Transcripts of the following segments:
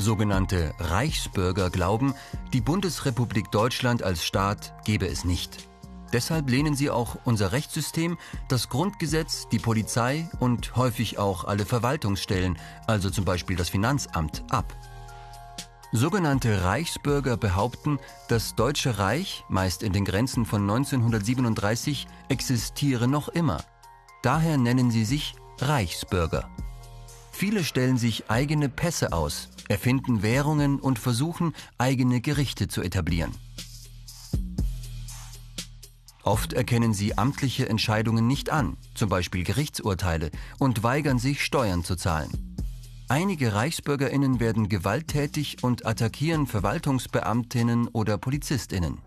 Sogenannte Reichsbürger glauben, die Bundesrepublik Deutschland als Staat gebe es nicht. Deshalb lehnen sie auch unser Rechtssystem, das Grundgesetz, die Polizei und häufig auch alle Verwaltungsstellen, also zum Beispiel das Finanzamt, ab. Sogenannte Reichsbürger behaupten, das Deutsche Reich, meist in den Grenzen von 1937, existiere noch immer. Daher nennen sie sich Reichsbürger. Viele stellen sich eigene Pässe aus, erfinden Währungen und versuchen, eigene Gerichte zu etablieren. Oft erkennen sie amtliche Entscheidungen nicht an, zum Beispiel Gerichtsurteile, und weigern sich, Steuern zu zahlen. Einige Reichsbürgerinnen werden gewalttätig und attackieren Verwaltungsbeamtinnen oder Polizistinnen.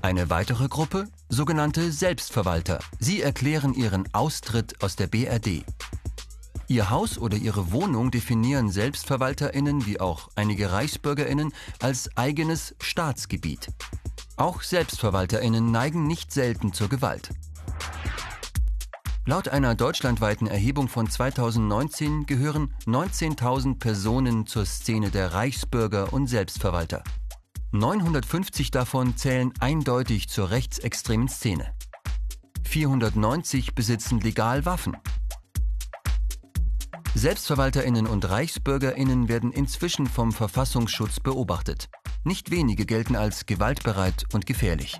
Eine weitere Gruppe, sogenannte Selbstverwalter. Sie erklären ihren Austritt aus der BRD. Ihr Haus oder ihre Wohnung definieren Selbstverwalterinnen wie auch einige Reichsbürgerinnen als eigenes Staatsgebiet. Auch Selbstverwalterinnen neigen nicht selten zur Gewalt. Laut einer deutschlandweiten Erhebung von 2019 gehören 19.000 Personen zur Szene der Reichsbürger und Selbstverwalter. 950 davon zählen eindeutig zur rechtsextremen Szene. 490 besitzen legal Waffen. Selbstverwalterinnen und Reichsbürgerinnen werden inzwischen vom Verfassungsschutz beobachtet. Nicht wenige gelten als gewaltbereit und gefährlich.